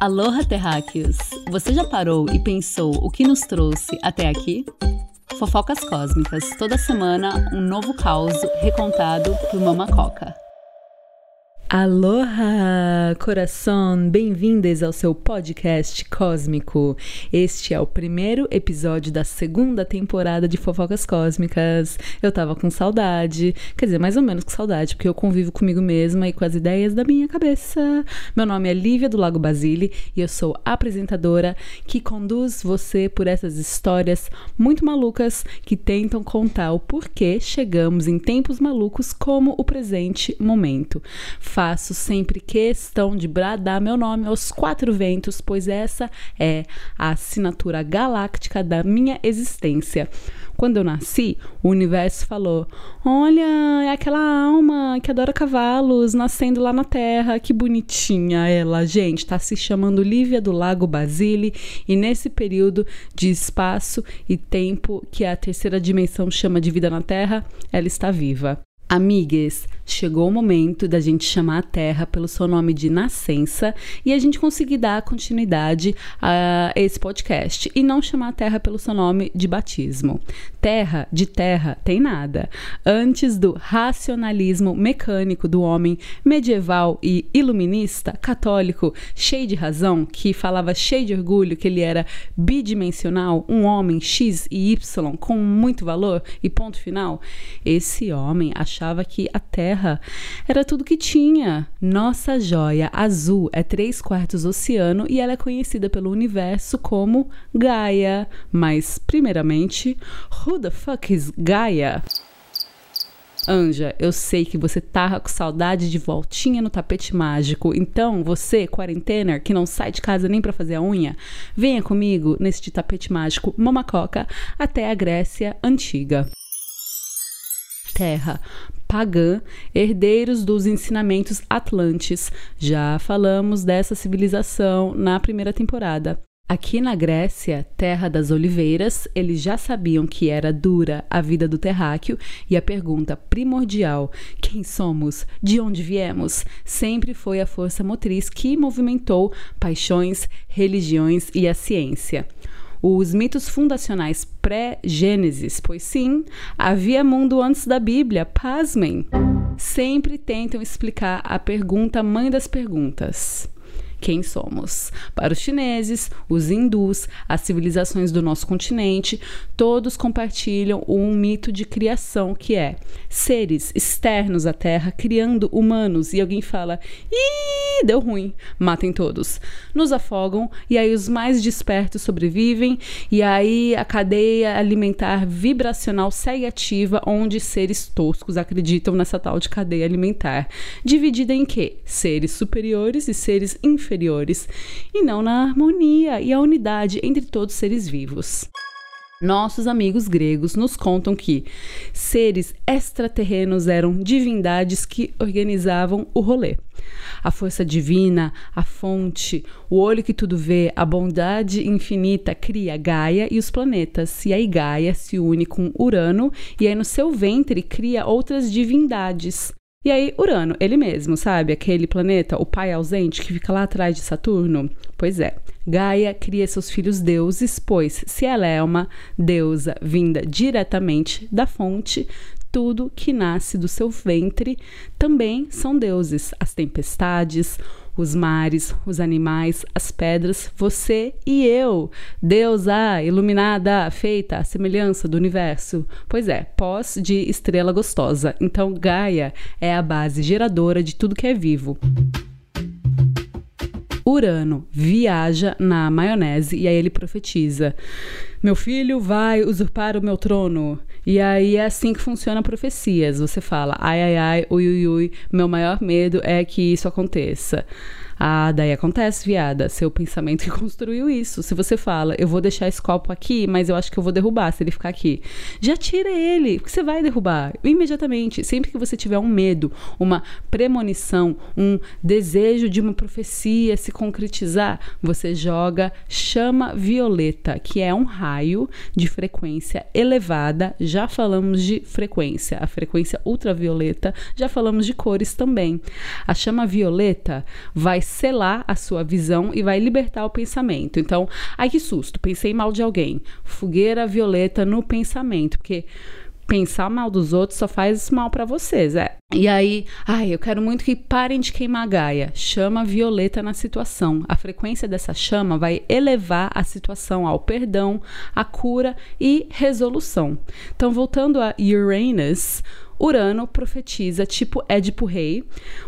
Aloha Terráqueos! Você já parou e pensou o que nos trouxe até aqui? Fofocas Cósmicas, toda semana um novo caos recontado por Mama Coca. Aloha, coração! Bem-vindas ao seu podcast cósmico. Este é o primeiro episódio da segunda temporada de Fofocas Cósmicas. Eu tava com saudade, quer dizer, mais ou menos com saudade, porque eu convivo comigo mesma e com as ideias da minha cabeça. Meu nome é Lívia do Lago Basile e eu sou apresentadora que conduz você por essas histórias muito malucas que tentam contar o porquê chegamos em tempos malucos como o presente momento faço sempre questão de bradar meu nome aos quatro ventos, pois essa é a assinatura galáctica da minha existência. Quando eu nasci, o universo falou: Olha, é aquela alma que adora cavalos nascendo lá na Terra, que bonitinha ela. Gente, tá se chamando Lívia do Lago Basile, e nesse período de espaço e tempo que a terceira dimensão chama de vida na Terra, ela está viva. Amigues, chegou o momento da gente chamar a Terra pelo seu nome de nascença e a gente conseguir dar continuidade a esse podcast e não chamar a Terra pelo seu nome de batismo. Terra de terra tem nada. Antes do racionalismo mecânico do homem medieval e iluminista, católico, cheio de razão, que falava cheio de orgulho que ele era bidimensional, um homem X e Y com muito valor e ponto final, esse homem achava achava que a Terra era tudo que tinha. Nossa joia azul é três quartos oceano e ela é conhecida pelo universo como Gaia. Mas, primeiramente, who the fuck is Gaia? Anja, eu sei que você tá com saudade de voltinha no tapete mágico. Então, você, quarentena, que não sai de casa nem para fazer a unha, venha comigo neste tapete mágico Mamacoca até a Grécia Antiga terra pagã, herdeiros dos ensinamentos atlantes. Já falamos dessa civilização na primeira temporada. Aqui na Grécia, terra das oliveiras, eles já sabiam que era dura a vida do terráqueo e a pergunta primordial: quem somos? De onde viemos? sempre foi a força motriz que movimentou paixões, religiões e a ciência os mitos fundacionais pré-Gênesis, pois sim, havia mundo antes da Bíblia, pasmem. Sempre tentam explicar a pergunta mãe das perguntas quem somos. Para os chineses, os hindus, as civilizações do nosso continente, todos compartilham um mito de criação que é seres externos à Terra criando humanos e alguém fala: "Ih, deu ruim, matem todos". Nos afogam e aí os mais despertos sobrevivem e aí a cadeia alimentar vibracional segue ativa onde seres toscos acreditam nessa tal de cadeia alimentar, dividida em quê? Seres superiores e seres inferiores inferiores, e não na harmonia e a unidade entre todos os seres vivos. Nossos amigos gregos nos contam que seres extraterrenos eram divindades que organizavam o rolê. A força divina, a fonte, o olho que tudo vê, a bondade infinita cria Gaia e os planetas. E aí Gaia se une com Urano e aí no seu ventre cria outras divindades. E aí, Urano, ele mesmo, sabe? Aquele planeta, o pai ausente que fica lá atrás de Saturno? Pois é, Gaia cria seus filhos deuses, pois se ela é uma deusa vinda diretamente da fonte, tudo que nasce do seu ventre também são deuses. As tempestades, os mares, os animais, as pedras, você e eu, deusa iluminada, feita à semelhança do universo. Pois é, pós de estrela gostosa. Então Gaia é a base geradora de tudo que é vivo. Urano viaja na maionese e aí ele profetiza: Meu filho vai usurpar o meu trono. E aí é assim que funciona profecias. Você fala: Ai, ai, ai, ui, ui, ui, meu maior medo é que isso aconteça. Ah, daí acontece, viada. Seu pensamento que construiu isso. Se você fala, eu vou deixar esse copo aqui, mas eu acho que eu vou derrubar se ele ficar aqui. Já tira ele, porque você vai derrubar imediatamente. Sempre que você tiver um medo, uma premonição, um desejo de uma profecia se concretizar, você joga chama violeta, que é um raio de frequência elevada. Já falamos de frequência, a frequência ultravioleta, já falamos de cores também. A chama violeta vai selar a sua visão e vai libertar o pensamento. Então, ai que susto, pensei mal de alguém. Fogueira violeta no pensamento, porque pensar mal dos outros só faz mal para vocês, é. E aí, ai, eu quero muito que parem de queimar a Gaia. Chama violeta na situação. A frequência dessa chama vai elevar a situação ao perdão, à cura e resolução. Então, voltando a Uranus, Urano profetiza, tipo Édipo Rei,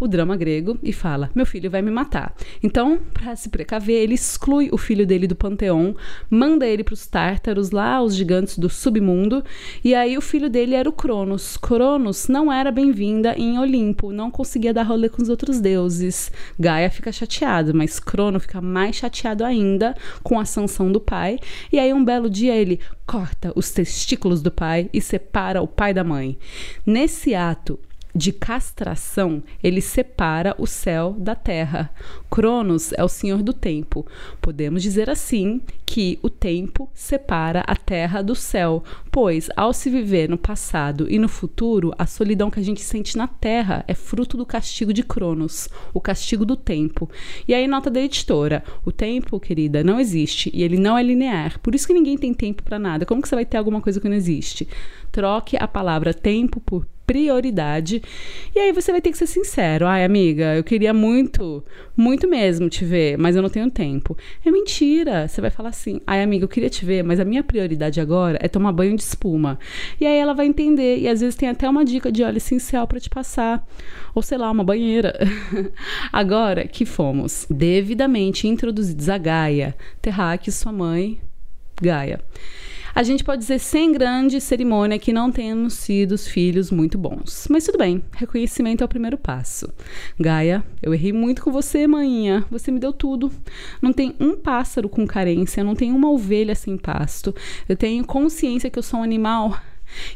o drama grego, e fala: Meu filho vai me matar. Então, para se precaver, ele exclui o filho dele do panteão, manda ele para os tártaros, lá os gigantes do submundo, e aí o filho dele era o Cronos. Cronos não era bem-vinda em Olimpo, não conseguia dar rolê com os outros deuses. Gaia fica chateado, mas Crono fica mais chateado ainda com a sanção do pai, e aí um belo dia ele corta os testículos do pai e separa o pai da mãe. Nesse ato de castração, ele separa o céu da terra. Cronos é o senhor do tempo. Podemos dizer assim que o tempo separa a terra do céu, pois ao se viver no passado e no futuro, a solidão que a gente sente na terra é fruto do castigo de Cronos, o castigo do tempo. E aí nota da editora, o tempo, querida, não existe e ele não é linear. Por isso que ninguém tem tempo para nada. Como que você vai ter alguma coisa que não existe? Troque a palavra tempo por prioridade. E aí você vai ter que ser sincero. Ai, amiga, eu queria muito, muito mesmo te ver, mas eu não tenho tempo. É mentira. Você vai falar assim: ai, amiga, eu queria te ver, mas a minha prioridade agora é tomar banho de espuma. E aí ela vai entender. E às vezes tem até uma dica de óleo essencial para te passar. Ou sei lá, uma banheira. agora que fomos devidamente introduzidos a Gaia, Terraque, sua mãe, Gaia a gente pode dizer sem grande cerimônia que não temos sido filhos muito bons. Mas tudo bem, reconhecimento é o primeiro passo. Gaia, eu errei muito com você, manhinha. Você me deu tudo. Não tem um pássaro com carência, não tem uma ovelha sem pasto. Eu tenho consciência que eu sou um animal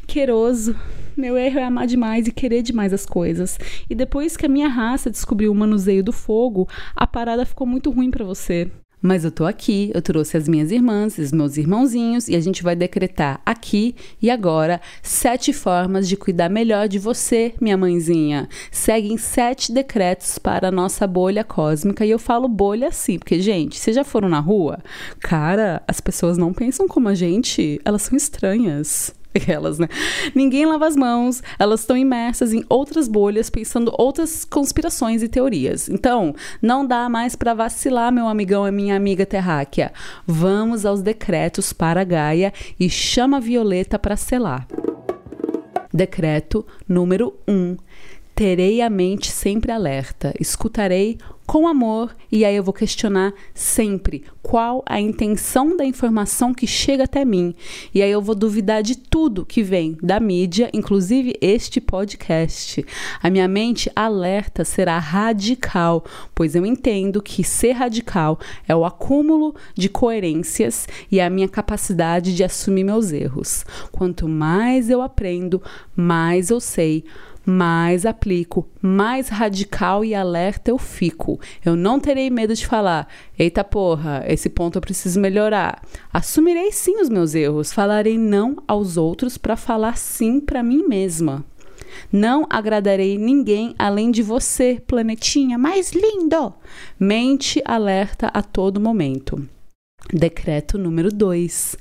queroso. Meu erro é amar demais e querer demais as coisas. E depois que a minha raça descobriu o manuseio do fogo, a parada ficou muito ruim para você. Mas eu tô aqui, eu trouxe as minhas irmãs, os meus irmãozinhos e a gente vai decretar aqui e agora sete formas de cuidar melhor de você, minha mãezinha. Seguem sete decretos para a nossa bolha cósmica e eu falo bolha assim, porque gente, vocês já foram na rua? Cara, as pessoas não pensam como a gente, elas são estranhas. Aquelas, né? Ninguém lava as mãos, elas estão imersas em outras bolhas, pensando outras conspirações e teorias. Então, não dá mais para vacilar, meu amigão e minha amiga terráquea. Vamos aos decretos para Gaia e chama a Violeta para selar. Decreto número 1. Um, terei a mente sempre alerta, escutarei com amor e aí eu vou questionar sempre qual a intenção da informação que chega até mim. E aí eu vou duvidar de tudo que vem da mídia, inclusive este podcast. A minha mente alerta será radical, pois eu entendo que ser radical é o acúmulo de coerências e a minha capacidade de assumir meus erros. Quanto mais eu aprendo, mais eu sei mais aplico, mais radical e alerta eu fico. Eu não terei medo de falar: eita porra, esse ponto eu preciso melhorar. Assumirei sim os meus erros, falarei não aos outros para falar sim para mim mesma. Não agradarei ninguém além de você, planetinha mais lindo. Mente alerta a todo momento. Decreto número 2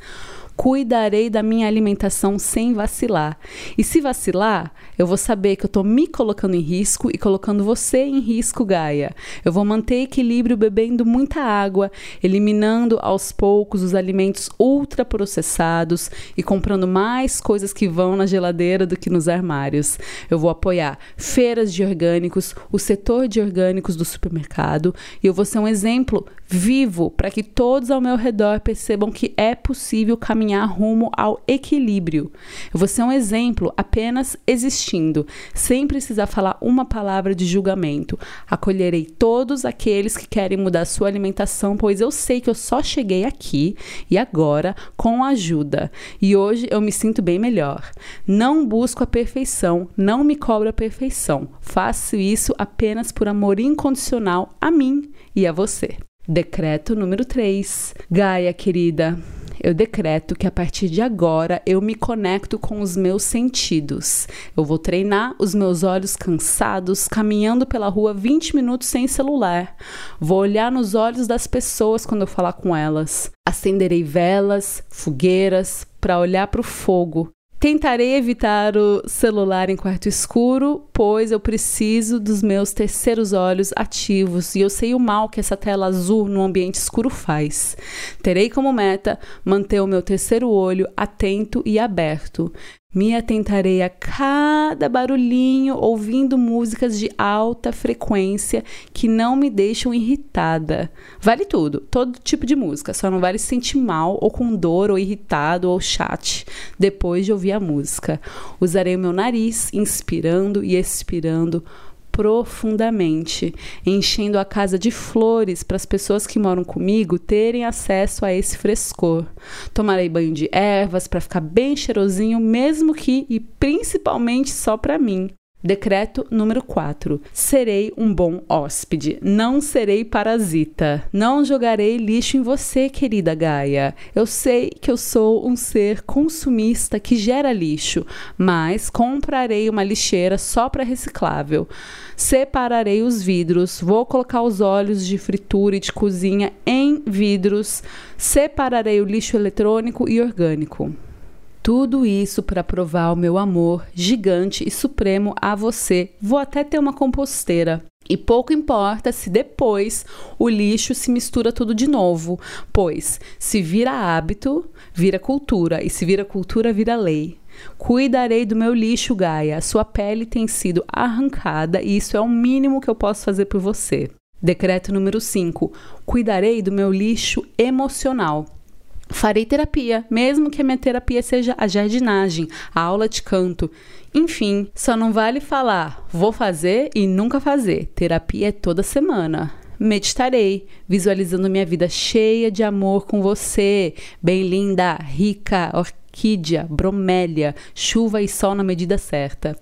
cuidarei da minha alimentação sem vacilar. E se vacilar, eu vou saber que eu estou me colocando em risco e colocando você em risco, Gaia. Eu vou manter equilíbrio bebendo muita água, eliminando aos poucos os alimentos ultraprocessados e comprando mais coisas que vão na geladeira do que nos armários. Eu vou apoiar feiras de orgânicos, o setor de orgânicos do supermercado e eu vou ser um exemplo vivo para que todos ao meu redor percebam que é possível caminhar rumo ao equilíbrio. Vou ser um exemplo apenas existindo, sem precisar falar uma palavra de julgamento. Acolherei todos aqueles que querem mudar sua alimentação, pois eu sei que eu só cheguei aqui e agora com ajuda. E hoje eu me sinto bem melhor. Não busco a perfeição, não me cobro a perfeição. Faço isso apenas por amor incondicional a mim e a você. Decreto número 3. Gaia, querida, eu decreto que a partir de agora eu me conecto com os meus sentidos. Eu vou treinar os meus olhos cansados, caminhando pela rua 20 minutos sem celular. Vou olhar nos olhos das pessoas quando eu falar com elas. Acenderei velas, fogueiras, para olhar para o fogo. Tentarei evitar o celular em quarto escuro, pois eu preciso dos meus terceiros olhos ativos e eu sei o mal que essa tela azul no ambiente escuro faz. Terei como meta manter o meu terceiro olho atento e aberto. Me atentarei a cada barulhinho, ouvindo músicas de alta frequência que não me deixam irritada. Vale tudo, todo tipo de música, só não vale se sentir mal ou com dor ou irritado ou chat depois de ouvir a música. Usarei o meu nariz, inspirando e expirando profundamente, enchendo a casa de flores para as pessoas que moram comigo terem acesso a esse frescor. Tomarei banho de ervas para ficar bem cheirosinho, mesmo que e principalmente só para mim. Decreto número 4. Serei um bom hóspede, não serei parasita. Não jogarei lixo em você, querida Gaia. Eu sei que eu sou um ser consumista que gera lixo, mas comprarei uma lixeira só para reciclável. Separarei os vidros, vou colocar os óleos de fritura e de cozinha em vidros. Separarei o lixo eletrônico e orgânico. Tudo isso para provar o meu amor gigante e supremo a você. Vou até ter uma composteira. E pouco importa se depois o lixo se mistura tudo de novo, pois se vira hábito, vira cultura, e se vira cultura, vira lei. Cuidarei do meu lixo, Gaia. Sua pele tem sido arrancada e isso é o mínimo que eu posso fazer por você. Decreto número 5. Cuidarei do meu lixo emocional. Farei terapia, mesmo que a minha terapia seja a jardinagem, a aula de canto. Enfim, só não vale falar vou fazer e nunca fazer. Terapia é toda semana. Meditarei, visualizando minha vida cheia de amor com você, bem linda, rica, orquídea, bromélia, chuva e sol na medida certa.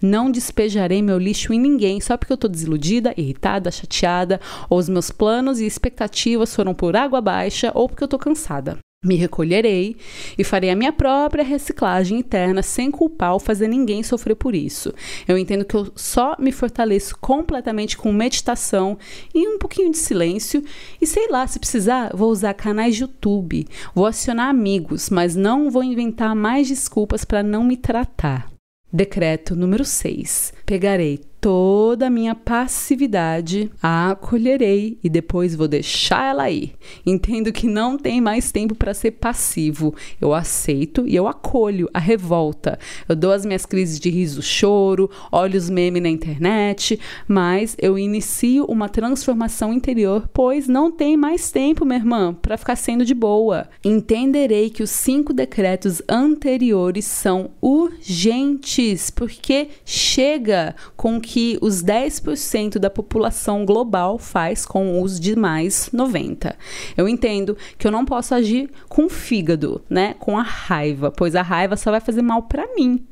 Não despejarei meu lixo em ninguém só porque eu estou desiludida, irritada, chateada, ou os meus planos e expectativas foram por água baixa, ou porque eu estou cansada. Me recolherei e farei a minha própria reciclagem interna sem culpar ou fazer ninguém sofrer por isso. Eu entendo que eu só me fortaleço completamente com meditação e um pouquinho de silêncio. E sei lá, se precisar, vou usar canais de YouTube, vou acionar amigos, mas não vou inventar mais desculpas para não me tratar. Decreto número 6. Pegarei toda a minha passividade, a acolherei e depois vou deixar ela aí. Entendo que não tem mais tempo para ser passivo. Eu aceito e eu acolho a revolta. Eu dou as minhas crises de riso, choro, olho os memes na internet, mas eu inicio uma transformação interior, pois não tem mais tempo, minha irmã, para ficar sendo de boa. Entenderei que os cinco decretos anteriores são urgentes, porque chega com que os 10% da população global faz com os demais 90. Eu entendo que eu não posso agir com o fígado, né, com a raiva, pois a raiva só vai fazer mal para mim.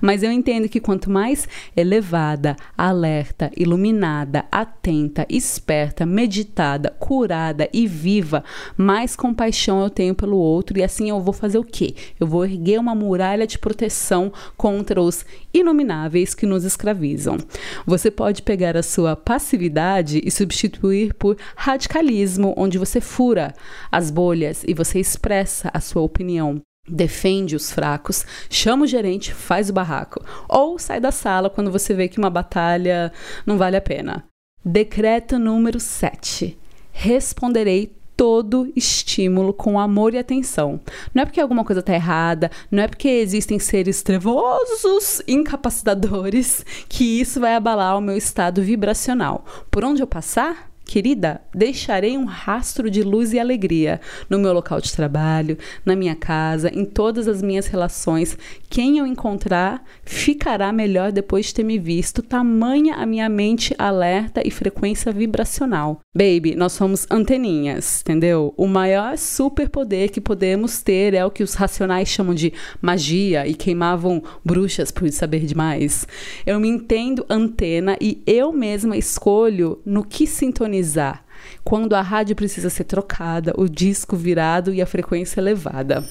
Mas eu entendo que quanto mais elevada, alerta, iluminada, atenta, esperta, meditada, curada e viva, mais compaixão eu tenho pelo outro e assim eu vou fazer o quê? Eu vou erguer uma muralha de proteção contra os inomináveis que nos escravizam. Você pode pegar a sua passividade e substituir por radicalismo, onde você fura as bolhas e você expressa a sua opinião defende os fracos, chama o gerente, faz o barraco, ou sai da sala quando você vê que uma batalha não vale a pena. Decreto número 7. Responderei todo estímulo com amor e atenção. Não é porque alguma coisa está errada, não é porque existem seres trevosos, incapacitadores, que isso vai abalar o meu estado vibracional. Por onde eu passar, Querida, deixarei um rastro de luz e alegria no meu local de trabalho, na minha casa, em todas as minhas relações. Quem eu encontrar ficará melhor depois de ter me visto, tamanha a minha mente alerta e frequência vibracional. Baby, nós somos anteninhas, entendeu? O maior superpoder que podemos ter é o que os racionais chamam de magia e queimavam bruxas por saber demais. Eu me entendo antena e eu mesma escolho no que sintonizar Quando a rádio precisa ser trocada, o disco virado e a frequência elevada.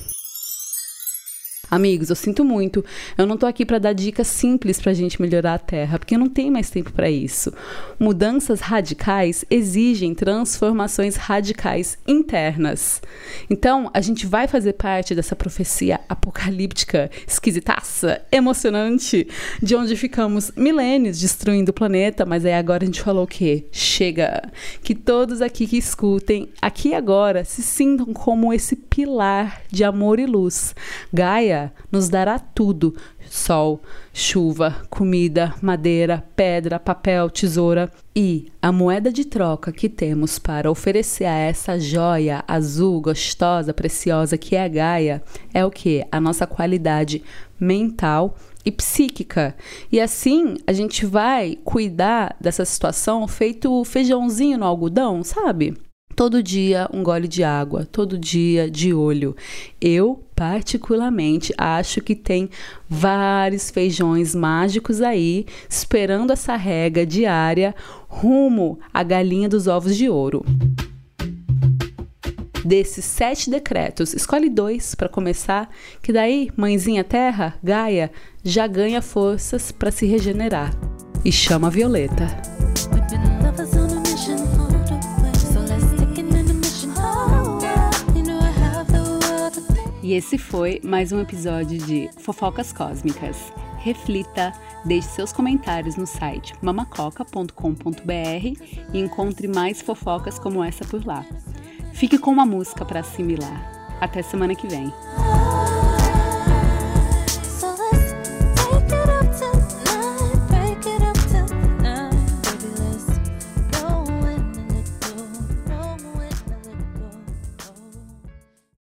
Amigos, eu sinto muito. Eu não tô aqui para dar dicas simples para a gente melhorar a Terra, porque não tem mais tempo para isso. Mudanças radicais exigem transformações radicais internas. Então, a gente vai fazer parte dessa profecia apocalíptica, esquisitaça, emocionante, de onde ficamos milênios destruindo o planeta, mas aí agora a gente falou o quê? Chega! Que todos aqui que escutem, aqui agora, se sintam como esse pilar de amor e luz. Gaia nos dará tudo: sol, chuva, comida, madeira, pedra, papel, tesoura. E a moeda de troca que temos para oferecer a essa joia azul, gostosa, preciosa que é a Gaia é o que? A nossa qualidade mental e psíquica. E assim a gente vai cuidar dessa situação feito feijãozinho no algodão, sabe? Todo dia um gole de água, todo dia de olho. Eu, particularmente, acho que tem vários feijões mágicos aí esperando essa rega diária rumo à galinha dos ovos de ouro. Desses sete decretos, escolhe dois para começar, que daí, mãezinha terra, Gaia, já ganha forças para se regenerar. E chama a Violeta. E esse foi mais um episódio de Fofocas Cósmicas. Reflita, deixe seus comentários no site mamacoca.com.br e encontre mais fofocas como essa por lá. Fique com uma música para assimilar. Até semana que vem.